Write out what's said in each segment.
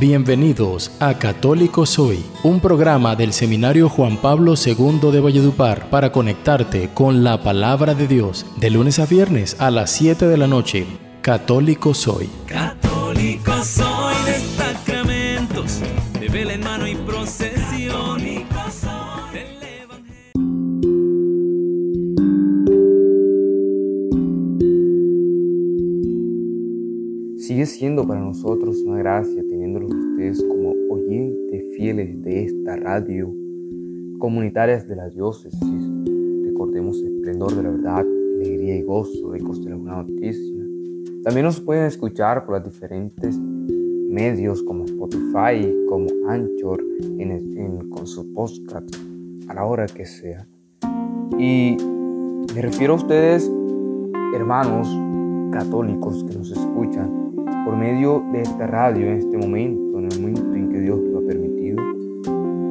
Bienvenidos a Católico Soy, un programa del Seminario Juan Pablo II de Valledupar para conectarte con la palabra de Dios de lunes a viernes a las 7 de la noche. Católico Soy. Católico soy de sacramentos, de vela en mano y procesión. del Evangelio. Sigue siendo para nosotros una gracia ustedes como oyentes fieles de esta radio, comunitarias de la diócesis. Recordemos el esplendor de la verdad, alegría y gozo de Ecos de la Buena Noticia. También nos pueden escuchar por los diferentes medios como Spotify, como Anchor, en, en- con su podcast, a la hora que sea. Y me refiero a ustedes, hermanos católicos que nos escuchan, medio de esta radio en este momento, en el momento en que Dios lo ha permitido,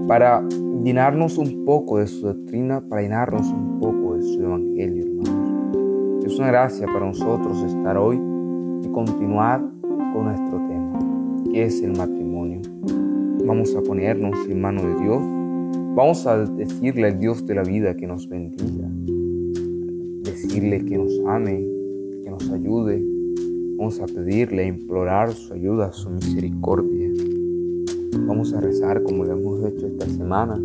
para llenarnos un poco de su doctrina, para llenarnos un poco de su evangelio, hermanos. Es una gracia para nosotros estar hoy y continuar con nuestro tema, que es el matrimonio. Vamos a ponernos en mano de Dios, vamos a decirle al Dios de la vida que nos bendiga, decirle que nos ame, que nos ayude, Vamos a pedirle, a implorar su ayuda, su misericordia. Vamos a rezar como lo hemos hecho esta semana,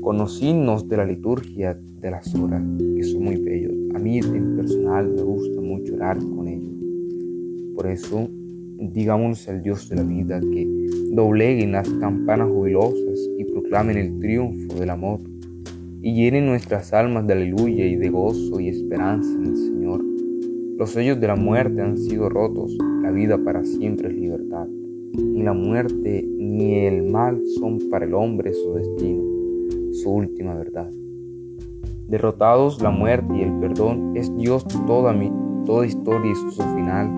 con los signos de la liturgia de las horas, que son muy bellos. A mí en personal me gusta mucho orar con ellos. Por eso, digamos al Dios de la vida que dobleguen las campanas jubilosas y proclamen el triunfo del amor y llenen nuestras almas de aleluya y de gozo y esperanza en el Señor. Los sellos de la muerte han sido rotos, la vida para siempre es libertad. Ni la muerte ni el mal son para el hombre su destino, su última verdad. Derrotados la muerte y el perdón, es Dios toda, mi, toda historia y su final.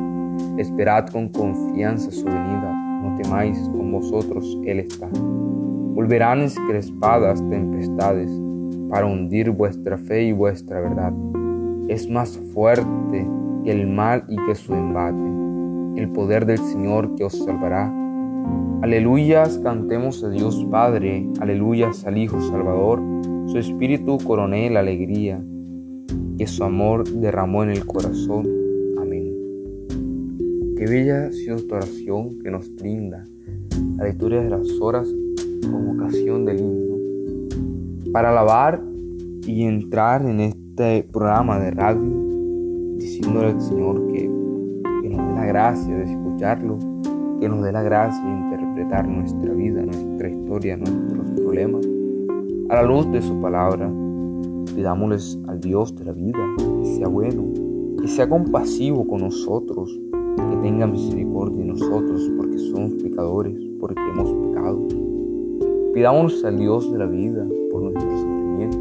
Esperad con confianza su venida, no temáis, con vosotros Él está. Volverán encrespadas tempestades para hundir vuestra fe y vuestra verdad. Es más fuerte el mal y que su embate, el poder del Señor que os salvará. Aleluyas, cantemos a Dios Padre, aleluyas al Hijo Salvador, su Espíritu coroné la alegría, que su amor derramó en el corazón. Amén. Qué bella sido esta oración que nos brinda la lectura de las horas como ocasión del himno, para alabar y entrar en este programa de radio diciéndole al Señor que, que nos dé la gracia de escucharlo, que nos dé la gracia de interpretar nuestra vida, nuestra historia, nuestros problemas a la luz de su palabra. Pidámosles al Dios de la vida que sea bueno, que sea compasivo con nosotros, que tenga misericordia de nosotros porque somos pecadores, porque hemos pecado. Pidámosles al Dios de la vida por nuestro sufrimiento,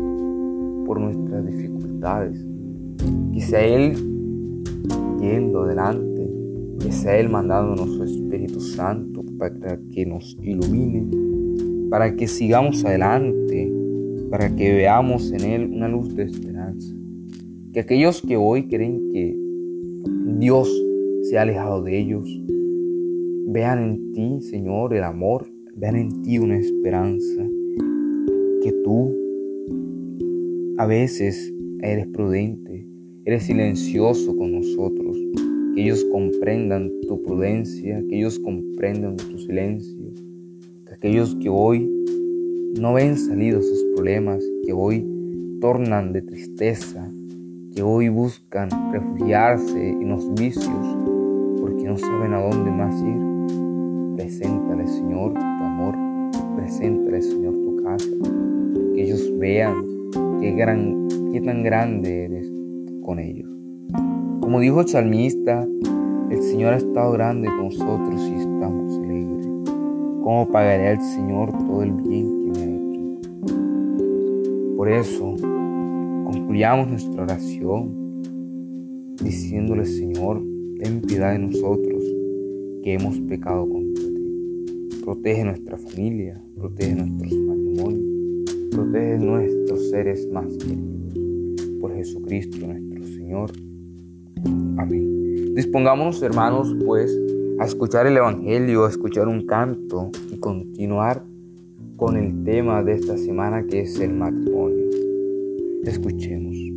por nuestras dificultades, que sea Él yendo adelante, que sea Él mandándonos su Espíritu Santo para que nos ilumine, para que sigamos adelante, para que veamos en Él una luz de esperanza. Que aquellos que hoy creen que Dios se ha alejado de ellos, vean en ti, Señor, el amor, vean en ti una esperanza, que tú a veces eres prudente, eres silencioso con nosotros, que ellos comprendan tu prudencia, que ellos comprendan tu silencio, que aquellos que hoy no ven salidos sus problemas, que hoy tornan de tristeza, que hoy buscan refugiarse en los vicios porque no saben a dónde más ir, preséntale Señor tu amor, preséntale Señor tu casa, que ellos vean qué, gran, qué tan grande eres con ellos. Como dijo el salmista, el Señor ha estado grande con nosotros y estamos alegres. ¿Cómo pagaré al Señor todo el bien que me ha hecho? Por eso, concluyamos nuestra oración diciéndole, Señor, ten piedad de nosotros que hemos pecado contra ti. Protege nuestra familia, protege nuestros matrimonios, protege nuestros seres más queridos. Por Jesucristo nuestro Amén. Dispongámonos, hermanos, pues, a escuchar el Evangelio, a escuchar un canto y continuar con el tema de esta semana que es el matrimonio. Escuchemos.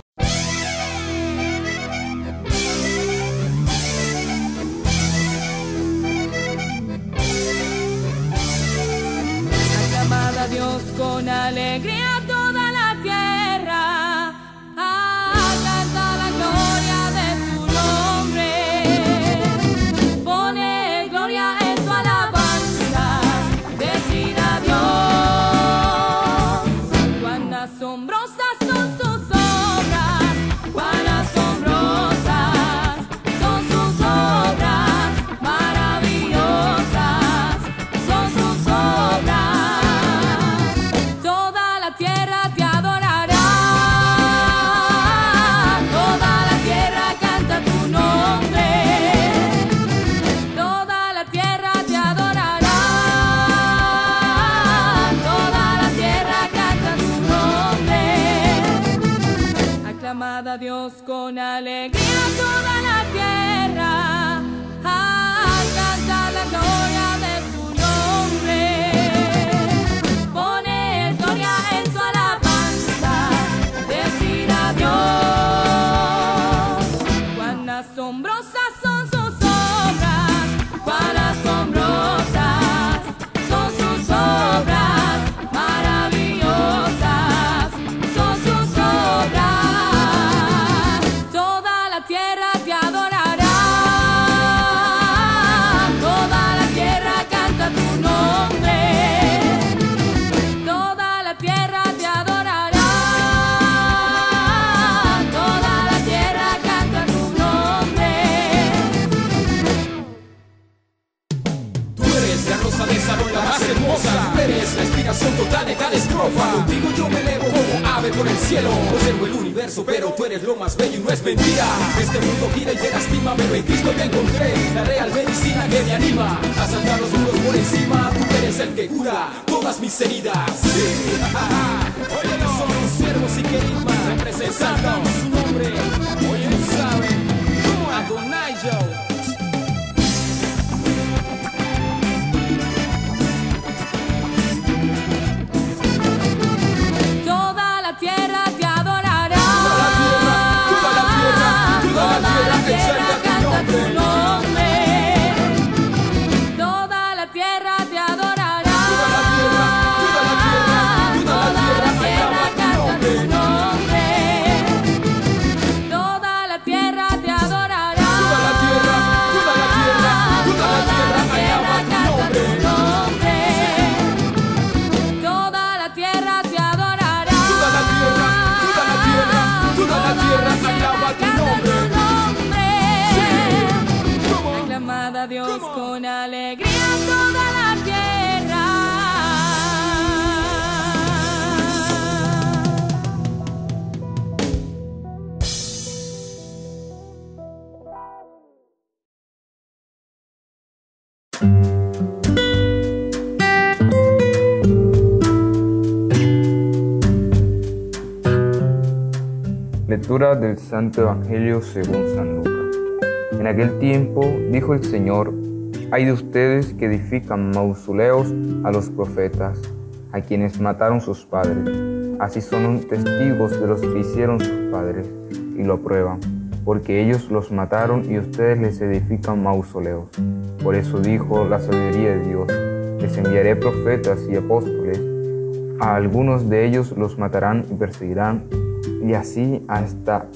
Lectura del Santo Evangelio según San Lucas. En aquel tiempo dijo el Señor, hay de ustedes que edifican mausoleos a los profetas, a quienes mataron sus padres. Así son testigos de los que hicieron sus padres y lo aprueban, porque ellos los mataron y ustedes les edifican mausoleos. Por eso dijo la sabiduría de Dios, les enviaré profetas y apóstoles, a algunos de ellos los matarán y perseguirán, y así hasta,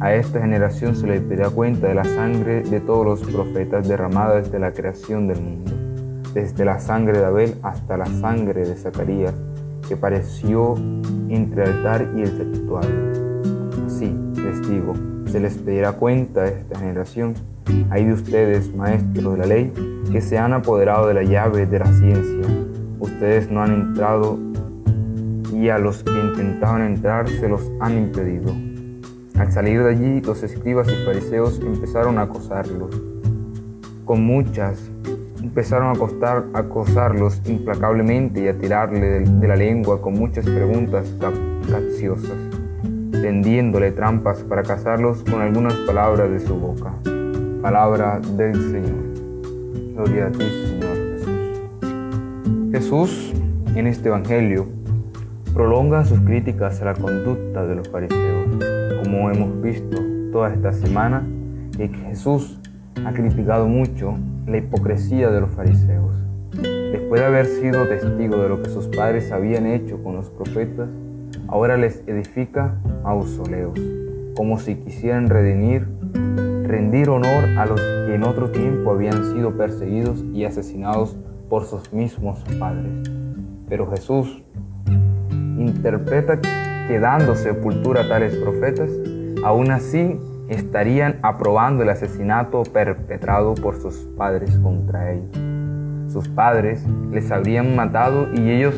a esta generación se le pedirá cuenta de la sangre de todos los profetas derramada desde la creación del mundo, desde la sangre de Abel hasta la sangre de Zacarías, que pareció entre el altar y el santuario. Así, les digo, se les pedirá cuenta a esta generación. Hay de ustedes, maestros de la ley, que se han apoderado de la llave de la ciencia. Ustedes no han entrado y a los que intentaban entrar se los han impedido. Al salir de allí, los escribas y fariseos empezaron a acosarlos. Con muchas, empezaron a, acostar, a acosarlos implacablemente y a tirarle de, la lengua con muchas preguntas cap- capciosas, tendiéndole trampas para cazarlos con algunas palabras de su boca. Palabra del Señor. Gloria a ti, Señor Jesús. Jesús, en este Evangelio, prolonga sus críticas a la conducta de los fariseos, como hemos visto toda esta semana, que Jesús ha criticado mucho la hipocresía de los fariseos. Después de haber sido testigo de lo que sus padres habían hecho con los profetas, ahora les edifica mausoleos, como si quisieran redimir, rendir honor a los que en otro tiempo habían sido perseguidos y asesinados por sus mismos padres. Pero Jesús interpreta que dando sepultura a tales profetas, aún así estarían aprobando el asesinato perpetrado por sus padres contra ellos. Sus padres les habrían matado y ellos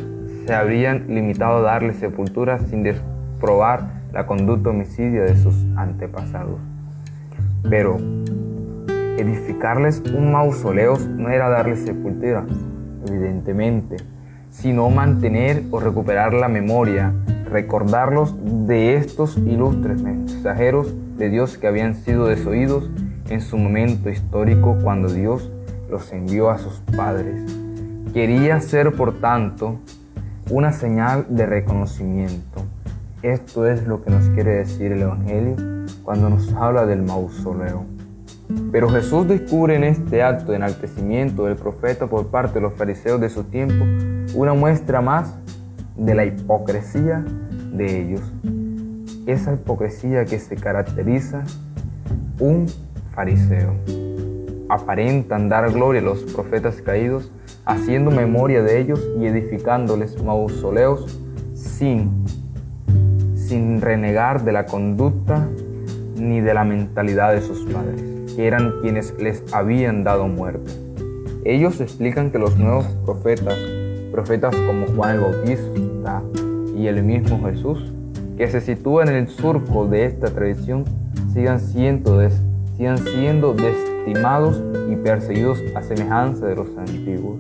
se habrían limitado a darle sepultura sin desprobar la conducta homicidia de sus antepasados. Pero edificarles un mausoleo no era darles sepultura, evidentemente, sino mantener o recuperar la memoria, recordarlos de estos ilustres mensajeros de Dios que habían sido desoídos en su momento histórico cuando Dios los envió a sus padres. Quería ser, por tanto, una señal de reconocimiento. Esto es lo que nos quiere decir el Evangelio cuando nos habla del mausoleo. Pero Jesús descubre en este acto de enaltecimiento del profeta por parte de los fariseos de su tiempo una muestra más de la hipocresía de ellos. Esa hipocresía que se caracteriza un fariseo. Aparentan dar gloria a los profetas caídos, haciendo memoria de ellos y edificándoles mausoleos sin, sin renegar de la conducta ni de la mentalidad de sus padres, que eran quienes les habían dado muerte. Ellos explican que los nuevos profetas, profetas como Juan el Bautista y el mismo Jesús, que se sitúan en el surco de esta tradición, sigan siendo, sigan siendo destimados y perseguidos a semejanza de los antiguos.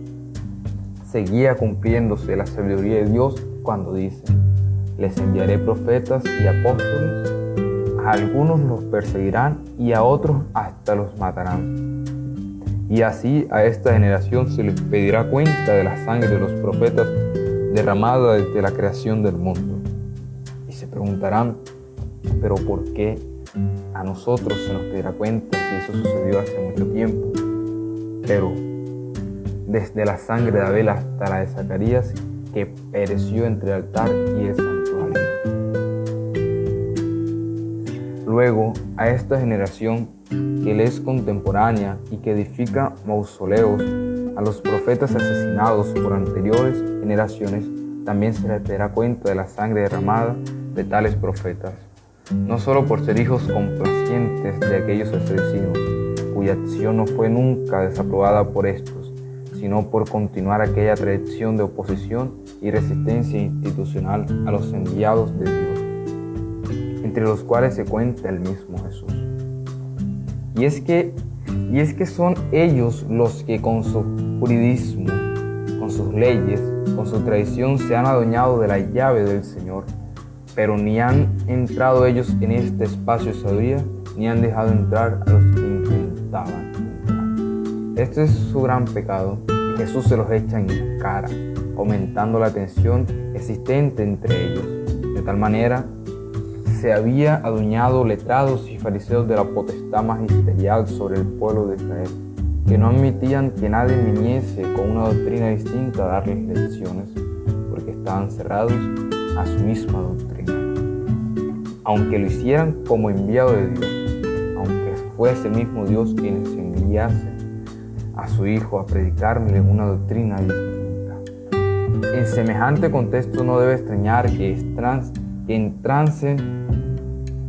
Seguía cumpliéndose la sabiduría de Dios cuando dice, les enviaré profetas y apóstoles, algunos los perseguirán y a otros hasta los matarán. Y así a esta generación se les pedirá cuenta de la sangre de los profetas derramada desde la creación del mundo. Y se preguntarán, pero ¿por qué a nosotros se nos pedirá cuenta si eso sucedió hace mucho tiempo? Pero desde la sangre de Abel hasta la de Zacarías, que pereció entre el altar y el Luego, a esta generación que le es contemporánea y que edifica mausoleos a los profetas asesinados por anteriores generaciones, también se les dará cuenta de la sangre derramada de tales profetas, no solo por ser hijos complacientes de aquellos asesinos, cuya acción no fue nunca desaprobada por estos, sino por continuar aquella tradición de oposición y resistencia institucional a los enviados de Dios, entre los cuales se cuenta el mismo Jesús. Y es que, y es que son ellos los que con su juridismo, con sus leyes, con su tradición se han adueñado de la llave del Señor, pero ni han entrado ellos en este espacio de sabiduría, ni han dejado entrar a los que intentaban entrar. Este es su gran pecado y Jesús se los echa en cara, aumentando la tensión existente entre ellos. De tal manera, se había adueñado letrados y fariseos de la potestad magisterial sobre el pueblo de Israel, que no admitían que nadie viniese con una doctrina distinta a darles lecciones, porque estaban cerrados a su misma doctrina. Aunque lo hicieran como enviado de Dios, aunque fuese el mismo Dios quien enviase a su Hijo a predicarle una doctrina distinta. En semejante contexto no debe extrañar que, trans, que entrance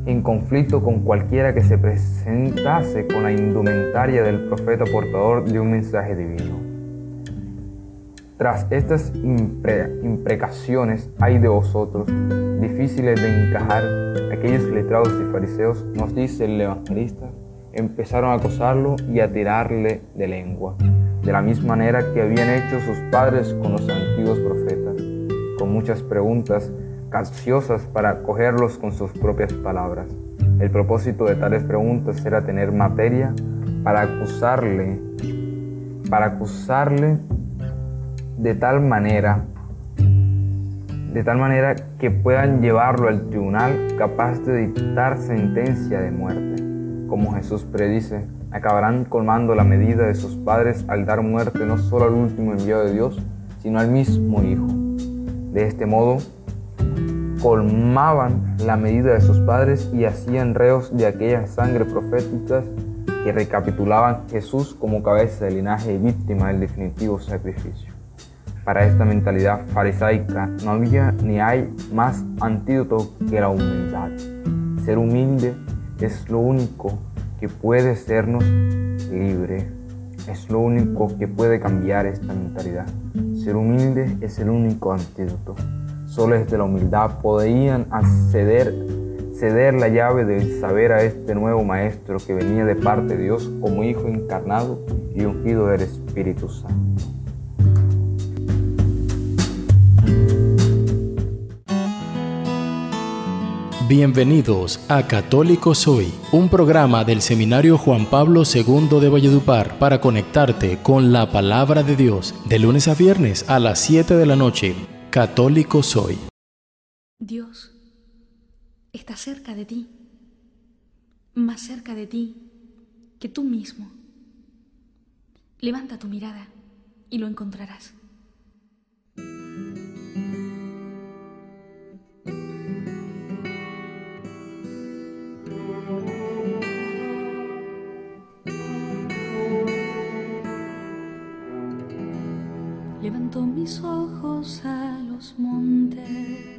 en conflicto con cualquiera que se presentase con la indumentaria del profeta portador de un mensaje divino. Tras estas impre- imprecaciones, hay de vosotros, difíciles de encajar, aquellos letrados y fariseos, nos dice el evangelista, empezaron a acosarlo y a tirarle de lengua, de la misma manera que habían hecho sus padres con los antiguos profetas, con muchas preguntas capciosas para cogerlos con sus propias palabras. El propósito de tales preguntas era tener materia para acusarle, para acusarle de tal manera, de tal manera que puedan llevarlo al tribunal capaz de dictar sentencia de muerte. Como Jesús predice, acabarán colmando la medida de sus padres al dar muerte no solo al último enviado de Dios, sino al mismo Hijo. De este modo, colmaban la medida de sus padres y hacían reos de aquellas sangre proféticas que recapitulaban Jesús como cabeza del linaje y víctima del definitivo sacrificio. Para esta mentalidad farisaica no había ni hay más antídoto que la humildad. Ser humilde es lo único que puede hacernos libre. Es lo único que puede cambiar esta mentalidad. Ser humilde es el único antídoto. Solo desde la humildad podían acceder, ceder la llave del saber a este nuevo maestro que venía de parte de Dios como Hijo encarnado y ungido del Espíritu Santo. Bienvenidos a Católico Soy, un programa del Seminario Juan Pablo II de Valledupar para conectarte con la palabra de Dios de lunes a viernes a las 7 de la noche. Católico Soy. Dios está cerca de ti, más cerca de ti que tú mismo. Levanta tu mirada y lo encontrarás. Levanto mis ojos a los montes,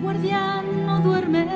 guardián no duerme,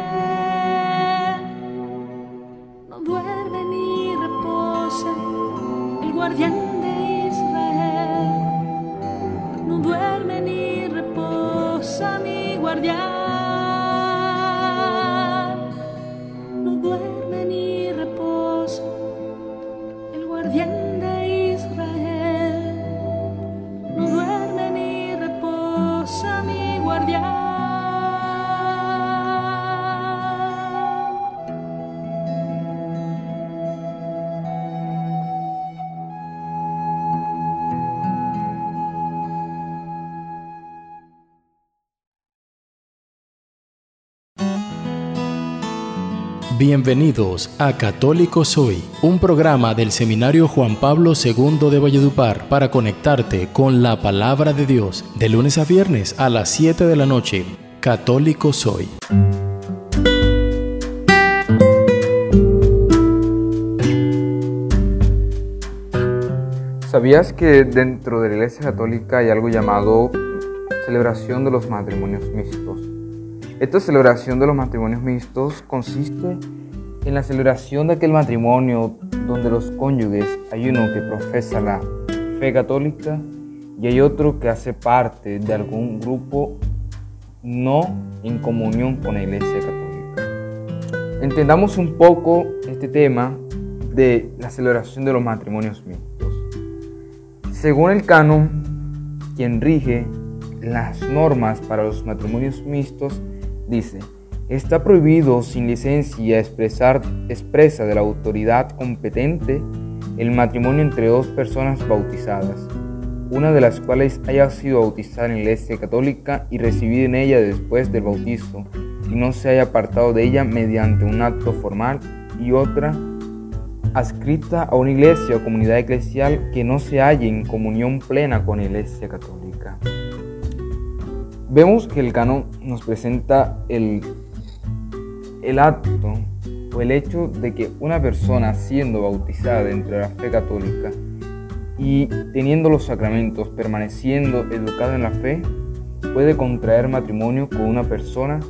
Bienvenidos a Católico Soy, un programa del Seminario Juan Pablo II de Valledupar para conectarte con la palabra de Dios de lunes a viernes a las 7 de la noche. Católico Soy. ¿Sabías que dentro de la Iglesia Católica hay algo llamado celebración de los matrimonios mixtos? Esta celebración de los matrimonios mixtos consiste en la celebración de aquel matrimonio donde los cónyuges hay uno que profesa la fe católica y hay otro que hace parte de algún grupo no en comunión con la Iglesia Católica. Entendamos un poco este tema de la celebración de los matrimonios mixtos. Según el canon, quien rige las normas para los matrimonios mixtos dice, está prohibido sin licencia expresa de la autoridad competente el matrimonio entre dos personas bautizadas, una de las cuales haya sido bautizada en la Iglesia Católica y recibida en ella después del bautizo, y no se haya apartado de ella mediante un acto formal, y otra adscrita a una iglesia o comunidad eclesial que no se halle en comunión plena con la Iglesia Católica. Vemos que el canon nos presenta el, el acto o el hecho de que una persona siendo bautizada dentro de la fe católica y teniendo los sacramentos, permaneciendo educada en la fe, puede contraer matrimonio con una persona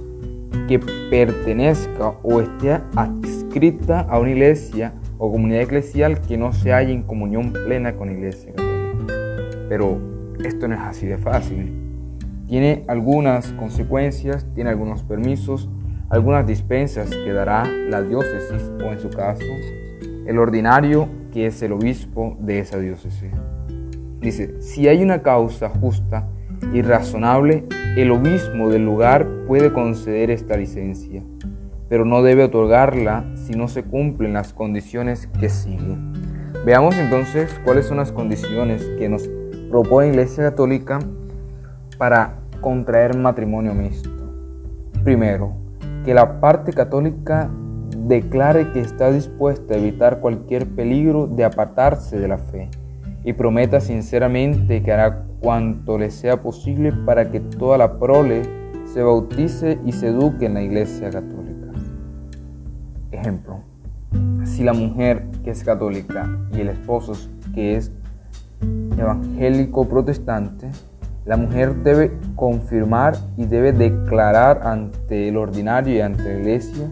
que pertenezca o esté adscrita a una iglesia o comunidad eclesial que no se halla en comunión plena con la Iglesia. Pero esto no es así de fácil. Tiene algunas consecuencias, tiene algunos permisos, algunas dispensas que dará la diócesis o en su caso el ordinario que es el obispo de esa diócesis. Dice, si hay una causa justa y razonable, el obispo del lugar puede conceder esta licencia pero no debe otorgarla si no se cumplen las condiciones que siguen. Veamos entonces cuáles son las condiciones que nos propone la Iglesia Católica para contraer matrimonio mixto. Primero, que la parte católica declare que está dispuesta a evitar cualquier peligro de apartarse de la fe y prometa sinceramente que hará cuanto le sea posible para que toda la prole se bautice y se eduque en la Iglesia Católica. Ejemplo, si la mujer que es católica y el esposo que es evangélico protestante, la mujer debe confirmar y debe declarar ante el ordinario y ante la iglesia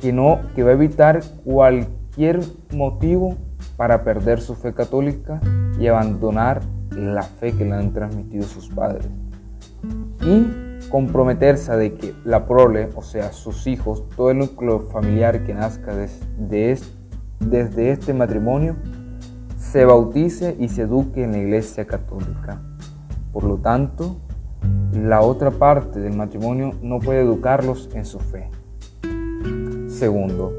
que no que va a evitar cualquier motivo para perder su fe católica y abandonar la fe que le han transmitido sus padres. Y comprometerse de que la prole, o sea, sus hijos, todo el núcleo familiar que nazca desde este matrimonio, se bautice y se eduque en la iglesia católica. Por lo tanto, la otra parte del matrimonio no puede educarlos en su fe. Segundo,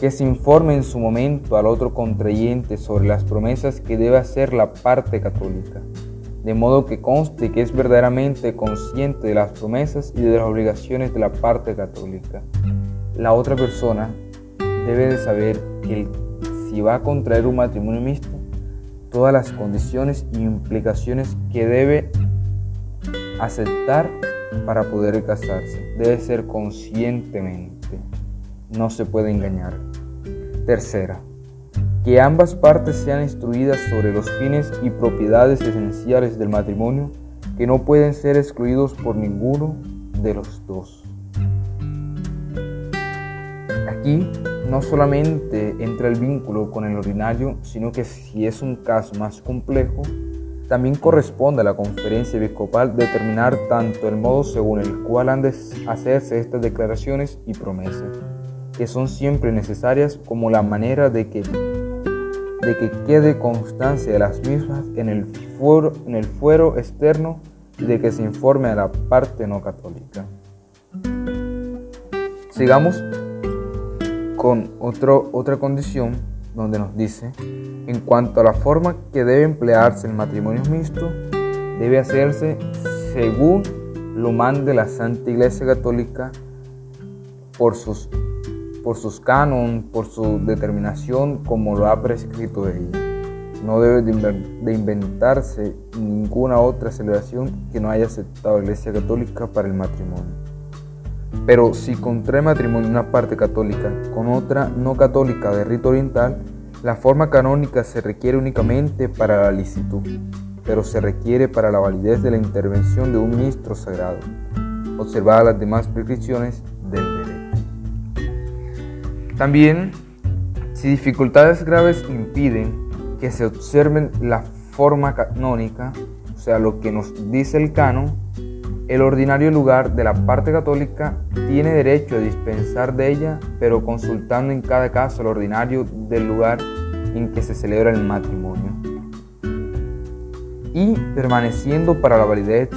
que se informe en su momento al otro contrayente sobre las promesas que debe hacer la parte católica de modo que conste que es verdaderamente consciente de las promesas y de las obligaciones de la parte católica. La otra persona debe de saber que si va a contraer un matrimonio mixto, todas las condiciones e implicaciones que debe aceptar para poder casarse. Debe ser conscientemente. No se puede engañar. Tercera, que ambas partes sean instruidas sobre los fines y propiedades esenciales del matrimonio que no pueden ser excluidos por ninguno de los dos. Aquí no solamente entra el vínculo con el ordinario, sino que si es un caso más complejo, también corresponde a la conferencia episcopal determinar tanto el modo según el cual han de hacerse estas declaraciones y promesas, que son siempre necesarias, como la manera de que de que quede constancia de las mismas en el, fuero, en el fuero externo y de que se informe a la parte no católica. Sigamos con otra condición donde nos dice, en cuanto a la forma que debe emplearse el matrimonio mixto, debe hacerse según lo mande la Santa Iglesia Católica por sus por sus por su determinación como lo ha prescrito ella. No debe de inventarse ninguna otra celebración que no haya aceptado la Iglesia Católica para el matrimonio. Pero si contrae matrimonio una parte católica con otra no católica de rito oriental, la forma canónica se requiere únicamente para la licitud, pero se requiere para la validez de la intervención de un ministro sagrado, observadas las demás prescripciones del derecho. También, si dificultades graves impiden que se observen la forma canónica, o sea, lo que nos dice el canon, el ordinario lugar de la parte católica tiene derecho a dispensar de ella, pero consultando en cada caso el ordinario del lugar en que se celebra el matrimonio. Y permaneciendo para la validez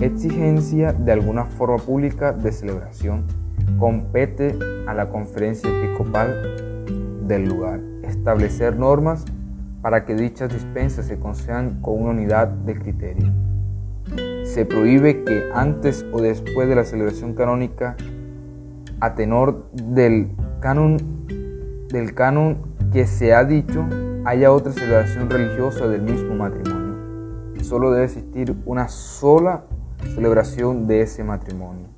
exigencia de alguna forma pública de celebración, compete a la conferencia episcopal del lugar establecer normas para que dichas dispensas se concedan con una unidad de criterio. Se prohíbe que antes o después de la celebración canónica, a tenor del canon, del canon que se ha dicho, haya otra celebración religiosa del mismo matrimonio. Solo debe existir una sola celebración de ese matrimonio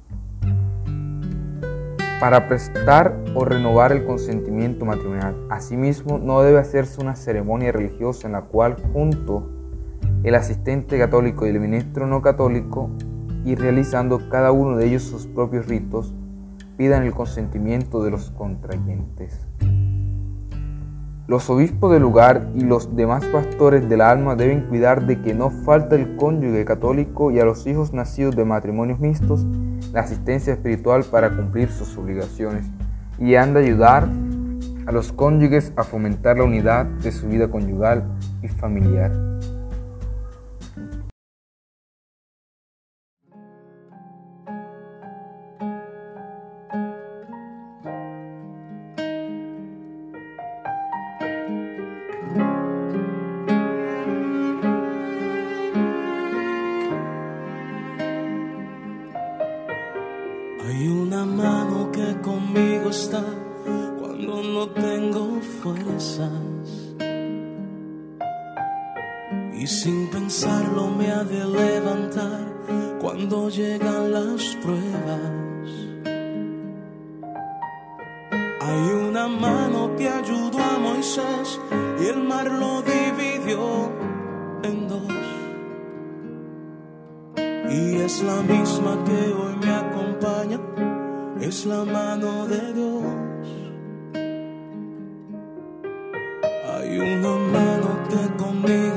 para prestar o renovar el consentimiento matrimonial. Asimismo, no debe hacerse una ceremonia religiosa en la cual junto el asistente católico y el ministro no católico y realizando cada uno de ellos sus propios ritos, pidan el consentimiento de los contrayentes. Los obispos del lugar y los demás pastores del alma deben cuidar de que no falte el cónyuge católico y a los hijos nacidos de matrimonios mixtos la asistencia espiritual para cumplir sus obligaciones y han de ayudar a los cónyuges a fomentar la unidad de su vida conyugal y familiar.